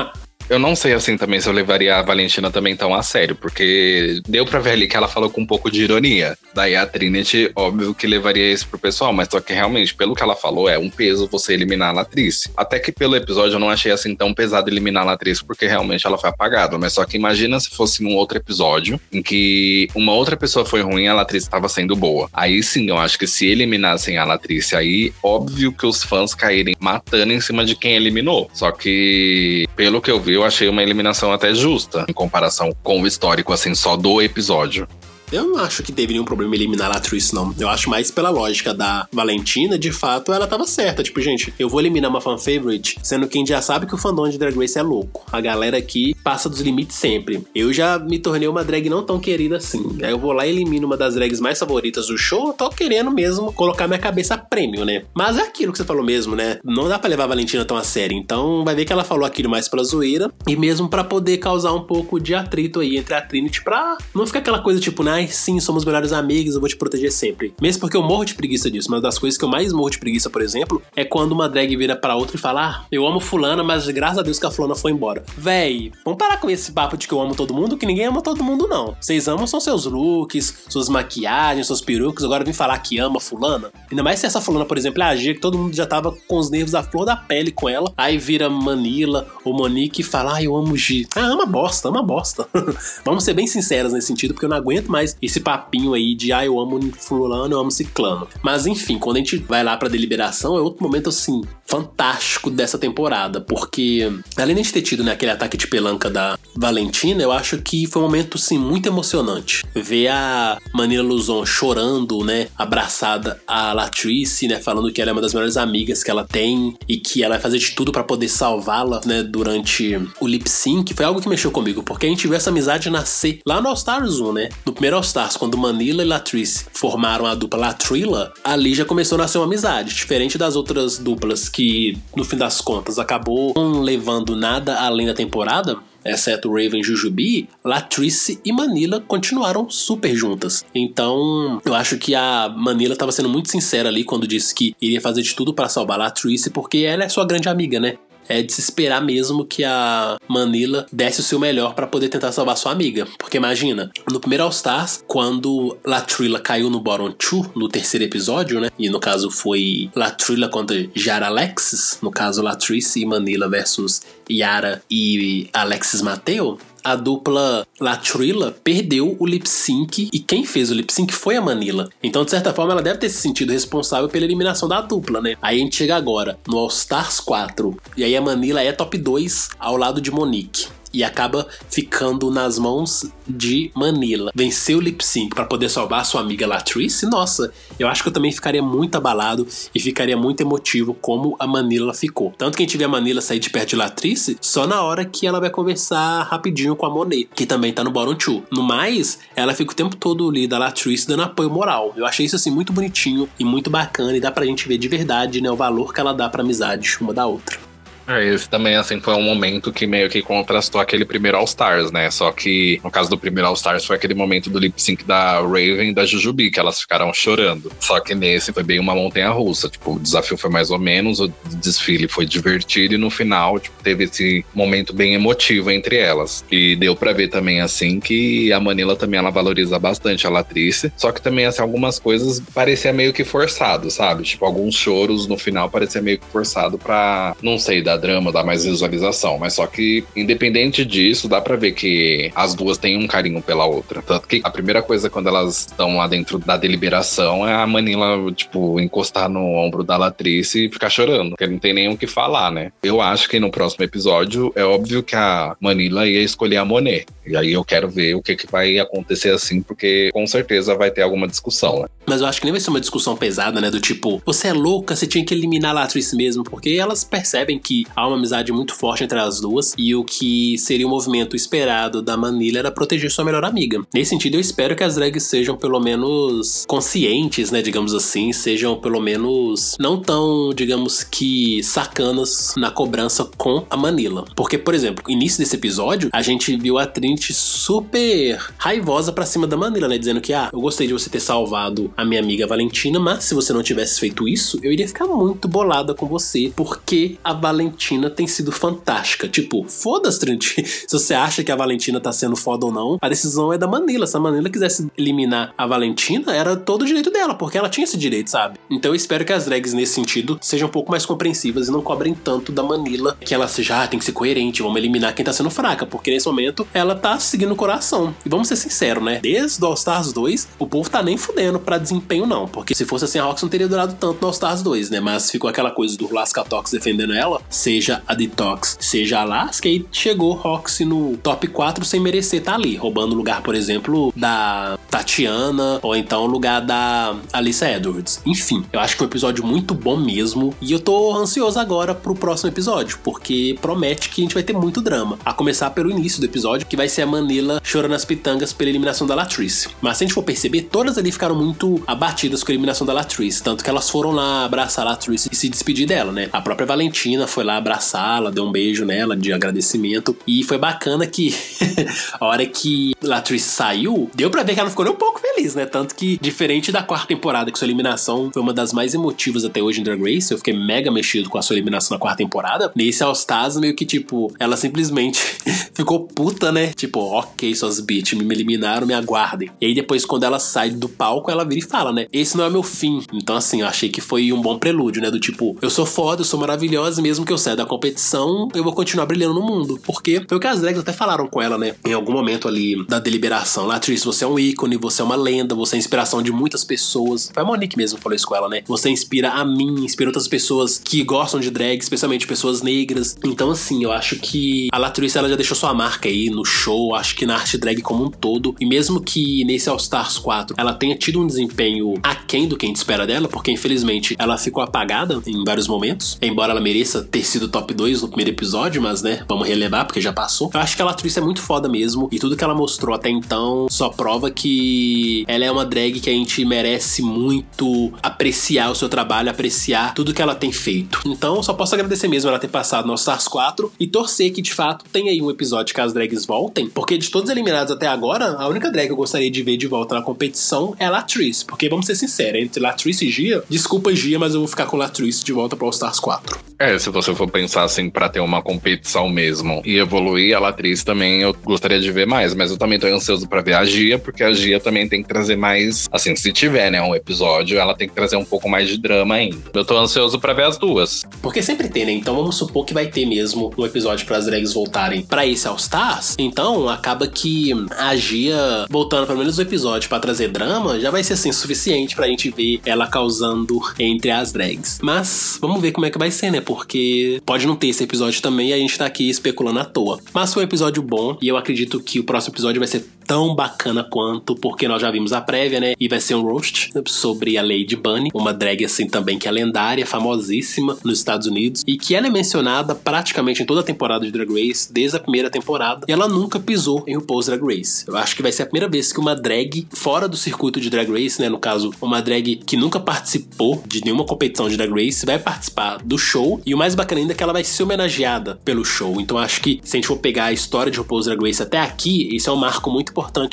Eu não sei assim também se eu levaria a Valentina também tão a sério, porque deu pra ver ali que ela falou com um pouco de ironia. Daí a Trinity, óbvio que levaria isso pro pessoal, mas só que realmente, pelo que ela falou, é um peso você eliminar a Latrice. Até que pelo episódio eu não achei assim tão pesado eliminar a Latrice, porque realmente ela foi apagada. Mas só que imagina se fosse um outro episódio em que uma outra pessoa foi ruim e a Latrice estava sendo boa. Aí sim, eu acho que se eliminassem a Latrice aí, óbvio que os fãs caírem matando em cima de quem eliminou. Só que, pelo que eu vi, eu achei uma eliminação até justa, em comparação com o histórico, assim, só do episódio. Eu não acho que teve nenhum problema eliminar a Latrice, não. Eu acho mais pela lógica da Valentina, de fato, ela tava certa. Tipo, gente, eu vou eliminar uma fan favorite, sendo que a gente já sabe que o fandom de Drag Race é louco. A galera aqui passa dos limites sempre. Eu já me tornei uma drag não tão querida assim. Aí eu vou lá e elimino uma das drags mais favoritas do show, eu tô querendo mesmo colocar minha cabeça prêmio, né? Mas é aquilo que você falou mesmo, né? Não dá pra levar a Valentina tão a sério. Então vai ver que ela falou aquilo mais pela zoeira e mesmo para poder causar um pouco de atrito aí entre a Trinity pra não ficar aquela coisa tipo, né? Sim, somos melhores amigos, eu vou te proteger sempre. Mesmo porque eu morro de preguiça disso. Uma das coisas que eu mais morro de preguiça, por exemplo, é quando uma drag vira pra outra e fala: Ah, eu amo fulana, mas graças a Deus que a fulana foi embora. Véi, vamos parar com esse papo de que eu amo todo mundo, que ninguém ama todo mundo, não. Vocês amam são seus looks, suas maquiagens, seus perucas, agora vem falar que ama fulana. Ainda mais se essa fulana, por exemplo, agia que todo mundo já tava com os nervos à flor da pele com ela, aí vira Manila ou Monique e fala, ah, eu amo G. Ah, ama bosta, ama bosta. Vamos ser bem sinceros nesse sentido, porque eu não aguento mais esse papinho aí de, ah, eu amo fulano, eu amo ciclano. Mas enfim, quando a gente vai lá pra deliberação, é outro momento, assim, fantástico dessa temporada, porque além de a gente ter tido né, aquele ataque de pelanca da Valentina, eu acho que foi um momento sim muito emocionante. Ver a Manila Luzon chorando, né, abraçada a Latrice, né, falando que ela é uma das melhores amigas que ela tem e que ela vai fazer de tudo para poder salvá-la, né, durante o lip sync, foi algo que mexeu comigo, porque a gente viu essa amizade nascer lá no All Stars 1, né? No primeiro All Stars, quando Manila e Latrice formaram a dupla Latrilla, ali já começou a nascer uma amizade, diferente das outras duplas que no fim das contas acabou não levando nada além da temporada, exceto Raven e Jujubi, Latrice e Manila continuaram super juntas. Então, eu acho que a Manila estava sendo muito sincera ali quando disse que iria fazer de tudo para salvar Latrice, porque ela é sua grande amiga, né? É de se esperar mesmo que a Manila desse o seu melhor para poder tentar salvar sua amiga. Porque imagina, no primeiro All Stars, quando Latrilla caiu no Bottom 2, no terceiro episódio, né? E no caso foi Latrilla contra Jara Alexis, no caso Latrice e Manila versus Yara e Alexis Mateo a dupla Latrilla perdeu o lip sync e quem fez o lip sync foi a Manila. Então, de certa forma, ela deve ter se sentido responsável pela eliminação da dupla, né? Aí a gente chega agora no All Stars 4 e aí a Manila é top 2 ao lado de Monique e acaba ficando nas mãos de Manila. Venceu o lip sync para poder salvar sua amiga Latrice, nossa, eu acho que eu também ficaria muito abalado e ficaria muito emotivo como a Manila ficou. Tanto que a gente vê a Manila sair de perto de Latrice só na hora que ela vai conversar rapidinho com a Monet, que também tá no bottom 2. No mais, ela fica o tempo todo ali da Latrice dando apoio moral. Eu achei isso assim muito bonitinho e muito bacana e dá pra gente ver de verdade, né, o valor que ela dá pra amizade uma da outra. É, esse também, assim, foi um momento que meio que contrastou aquele primeiro All Stars, né? Só que, no caso do primeiro All Stars, foi aquele momento do lip sync da Raven e da Jujubi, que elas ficaram chorando. Só que nesse foi bem uma montanha russa. Tipo, o desafio foi mais ou menos, o desfile foi divertido e no final, tipo, teve esse momento bem emotivo entre elas. E deu para ver também, assim, que a Manila também ela valoriza bastante a Latrice. Só que também, assim, algumas coisas parecia meio que forçado, sabe? Tipo, alguns choros no final parecia meio que forçado pra, não sei, dar drama, dá mais visualização. Mas só que, independente disso, dá para ver que as duas têm um carinho pela outra. Tanto que a primeira coisa quando elas estão lá dentro da deliberação é a Manila, tipo, encostar no ombro da Latrice e ficar chorando, porque não tem o que falar, né? Eu acho que no próximo episódio é óbvio que a Manila ia escolher a Monet. E aí eu quero ver o que, que vai acontecer assim, porque com certeza vai ter alguma discussão, né? Mas eu acho que nem vai ser uma discussão pesada, né? Do tipo, você é louca, você tinha que eliminar a Latrice mesmo, porque elas percebem que há uma amizade muito forte entre as duas e o que seria o movimento esperado da Manila era proteger sua melhor amiga. Nesse sentido, eu espero que as drags sejam pelo menos conscientes, né? Digamos assim, sejam pelo menos não tão, digamos que, sacanas na cobrança com a Manila. Porque, por exemplo, início desse episódio, a gente viu a Trinity super raivosa pra cima da Manila, né? Dizendo que, ah, eu gostei de você ter salvado a minha amiga Valentina, mas se você não tivesse feito isso, eu iria ficar muito bolada com você, porque a Valentina tem sido fantástica. Tipo, foda-se, Trinity. se você acha que a Valentina tá sendo foda ou não, a decisão é da Manila. Se a Manila quisesse eliminar a Valentina, era todo o direito dela, porque ela tinha esse direito, sabe? Então eu espero que as drags, nesse sentido, sejam um pouco mais compreensivas e não cobrem tanto da Manila, que ela seja, ah, tem que ser coerente, vamos eliminar quem tá sendo fraca, porque nesse momento ela tá seguindo o coração. E vamos ser sinceros, né? Desde o All Stars 2, o povo tá nem fudendo pra desempenho, não. Porque se fosse assim, a Rox não teria durado tanto no All Stars 2, né? Mas ficou aquela coisa do Lascatox defendendo ela. Seja a Detox, seja a Alaska, e chegou Roxy no top 4 sem merecer tá ali, roubando o lugar, por exemplo, da Tatiana, ou então o lugar da Alissa Edwards. Enfim, eu acho que é um episódio muito bom mesmo, e eu tô ansioso agora pro próximo episódio, porque promete que a gente vai ter muito drama. A começar pelo início do episódio, que vai ser a Manila chorando as pitangas pela eliminação da Latrice. Mas se a gente for perceber, todas ali ficaram muito abatidas com a eliminação da Latrice, tanto que elas foram lá abraçar a Latrice e se despedir dela, né? A própria Valentina foi lá abraçá-la, deu um beijo nela de agradecimento, e foi bacana que a hora que Latrice saiu, deu para ver que ela ficou um pouco feliz, né? Tanto que, diferente da quarta temporada, que sua eliminação foi uma das mais emotivas até hoje em Drag Race, eu fiquei mega mexido com a sua eliminação na quarta temporada. Nesse All Stars, meio que, tipo, ela simplesmente ficou puta, né? Tipo, ok, suas bitches, me eliminaram, me aguardem. E aí depois, quando ela sai do palco, ela vira e fala, né? Esse não é meu fim. Então, assim, eu achei que foi um bom prelúdio, né? Do tipo, eu sou foda, eu sou maravilhosa, mesmo que eu saia da competição, eu vou continuar brilhando no mundo. Porque foi o que as drags até falaram com ela, né? Em algum momento ali da deliberação. Latrice, você é um ícone, você é uma lenda, você é inspiração de muitas pessoas. Foi a Monique mesmo que falou isso com ela, né? Você inspira a mim, inspira outras pessoas que gostam de drag, especialmente pessoas negras. Então, assim, eu acho que a Latrice ela já deixou sua marca aí no show, acho que na arte drag como um todo. E mesmo que nesse All Stars 4 ela tenha tido um desempenho aquém do que a gente espera dela, porque infelizmente ela ficou apagada em vários momentos. Embora ela mereça ter sido top 2 no primeiro episódio, mas né, vamos relevar porque já passou. Eu acho que a Latrice é muito foda mesmo. E tudo que ela mostrou até então só prova que ela é uma drag que a gente merece muito apreciar o seu trabalho, apreciar tudo que ela tem feito. Então, só posso agradecer mesmo ela ter passado no Stars 4 e torcer que de fato tenha aí um episódio que as drags voltem, porque de todos eliminados até agora, a única drag que eu gostaria de ver de volta na competição é a Latrice, porque vamos ser sinceros, entre Latrice e Gia, desculpa Gia, mas eu vou ficar com Latrice de volta para All Stars 4. É, se você for pensar assim, para ter uma competição mesmo e evoluir, a Latrice também eu gostaria de ver mais, mas eu também tô ansioso para ver a Gia, porque a Gia também tem que trazer mais, assim, se tiver, né, um episódio, ela tem que trazer um pouco mais de drama ainda. Eu tô ansioso para ver as duas. Porque sempre tem, né? Então vamos supor que vai ter mesmo um episódio para as drags voltarem para esse All Stars. Então acaba que a Gia voltando pelo menos um episódio para trazer drama já vai ser assim suficiente pra gente ver ela causando entre as drags. Mas vamos ver como é que vai ser, né? Porque pode não ter esse episódio também e a gente tá aqui especulando à toa. Mas foi um episódio bom e eu acredito que o próximo episódio vai ser tão bacana quanto, porque nós já vimos a prévia, né? E vai ser um roast sobre a Lady Bunny, uma drag assim também que é lendária, famosíssima nos Estados Unidos e que ela é mencionada praticamente em toda a temporada de Drag Race, desde a primeira temporada, e ela nunca pisou em RuPaul's Drag Race. Eu acho que vai ser a primeira vez que uma drag fora do circuito de Drag Race, né, no caso, uma drag que nunca participou de nenhuma competição de Drag Race, vai participar do show, e o mais bacana ainda é que ela vai ser homenageada pelo show. Então acho que se a gente for pegar a história de RuPaul's Drag Race até aqui, isso é um marco muito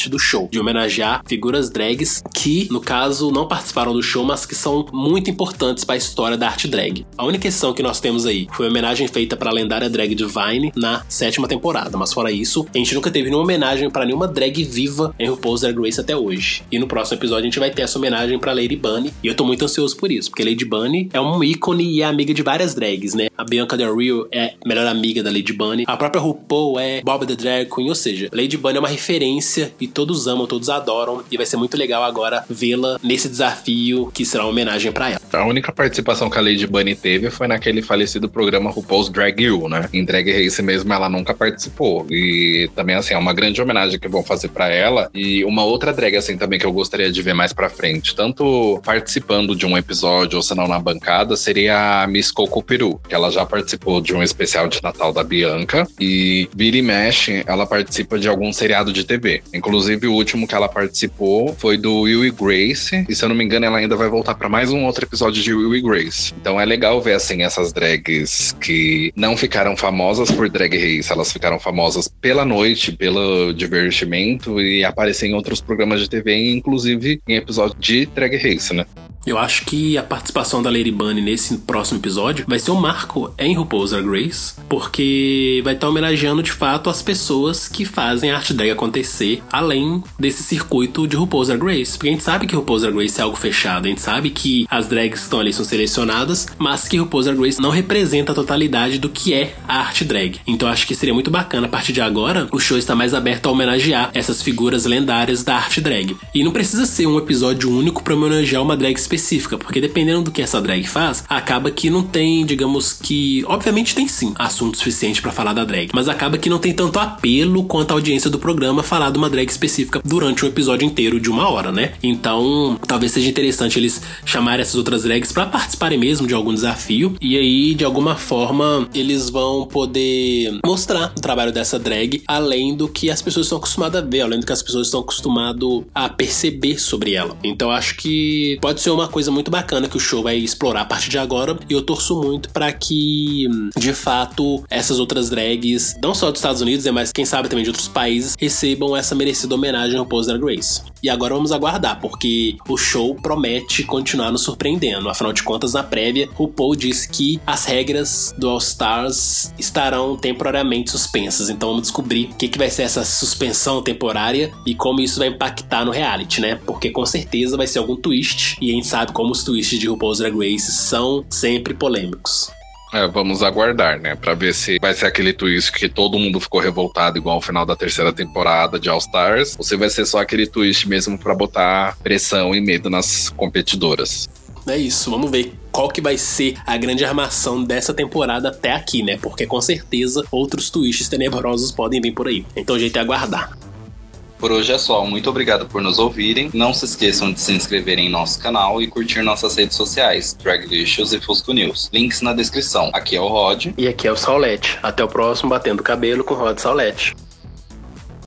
do show, de homenagear figuras drags que, no caso, não participaram do show, mas que são muito importantes para a história da arte drag. A única exceção que nós temos aí foi a homenagem feita para a lendária drag Divine na sétima temporada, mas fora isso, a gente nunca teve nenhuma homenagem para nenhuma drag viva em RuPaul's Drag Race até hoje. E no próximo episódio a gente vai ter essa homenagem para Lady Bunny, e eu tô muito ansioso por isso, porque Lady Bunny é um ícone e é amiga de várias drags, né? A Bianca Del Rio é melhor amiga da Lady Bunny, a própria RuPaul é Bob the Drag Queen, ou seja, Lady Bunny é uma referência e todos amam, todos adoram, e vai ser muito legal agora vê-la nesse desafio que será uma homenagem para ela. A única participação que a Lady Bunny teve foi naquele falecido programa RuPaul's Drag You, né? Em Drag Race mesmo ela nunca participou. E também, assim, é uma grande homenagem que vão fazer para ela. E uma outra drag, assim, também que eu gostaria de ver mais pra frente, tanto participando de um episódio ou se não na bancada, seria a Miss Coco Peru, que ela já participou de um especial de Natal da Bianca. E e mexe, ela participa de algum seriado de TV. Inclusive, o último que ela participou foi do Will e Grace. E se eu não me engano, ela ainda vai voltar para mais um outro episódio de Will e Grace. Então é legal ver, assim, essas drags que não ficaram famosas por Drag Race, elas ficaram famosas pela noite, pelo divertimento e aparecer em outros programas de TV, inclusive em episódios de Drag Race, né? Eu acho que a participação da Lady Bunny nesse próximo episódio vai ser um marco em RuPaul's Drag Race, porque vai estar homenageando de fato as pessoas que fazem a arte drag acontecer além desse circuito de RuPaul's Drag Race. Porque a gente sabe que RuPaul's Drag Race é algo fechado, a gente sabe que as drags que estão ali são selecionadas, mas que RuPaul's Drag Race não representa a totalidade do que é a arte drag. Então acho que seria muito bacana a partir de agora o show está mais aberto a homenagear essas figuras lendárias da arte drag. E não precisa ser um episódio único para homenagear uma drag específica específica, porque dependendo do que essa drag faz, acaba que não tem, digamos que, obviamente tem sim assunto suficiente para falar da drag, mas acaba que não tem tanto apelo quanto a audiência do programa falar de uma drag específica durante um episódio inteiro de uma hora, né? Então, talvez seja interessante eles chamarem essas outras drags para participarem mesmo de algum desafio e aí, de alguma forma, eles vão poder mostrar o trabalho dessa drag além do que as pessoas estão acostumadas a ver, além do que as pessoas estão acostumadas a perceber sobre ela. Então, acho que pode ser uma coisa muito bacana que o show vai explorar a partir de agora e eu torço muito para que, de fato, essas outras drags, não só dos Estados Unidos, mas quem sabe também de outros países, recebam essa merecida homenagem ao Pose Drag Race. E agora vamos aguardar, porque o show promete continuar nos surpreendendo. Afinal de contas, na prévia, o Paul disse que as regras do All Stars estarão temporariamente suspensas. Então vamos descobrir o que, que vai ser essa suspensão temporária e como isso vai impactar no reality, né? Porque com certeza vai ser algum twist. E a gente sabe como os twists de RuPaul's Drag Race são sempre polêmicos. É, vamos aguardar, né? Pra ver se vai ser aquele twist que todo mundo ficou revoltado, igual ao final da terceira temporada de All Stars, ou se vai ser só aquele twist mesmo para botar pressão e medo nas competidoras. É isso, vamos ver qual que vai ser a grande armação dessa temporada até aqui, né? Porque com certeza outros twists tenebrosos podem vir por aí. Então a gente é aguardar. Por hoje é só. Muito obrigado por nos ouvirem. Não se esqueçam de se inscreverem em nosso canal e curtir nossas redes sociais, Draglicious e Fusco News. Links na descrição. Aqui é o Rod. E aqui é o Saulete. Até o próximo Batendo Cabelo com Rod Saulete.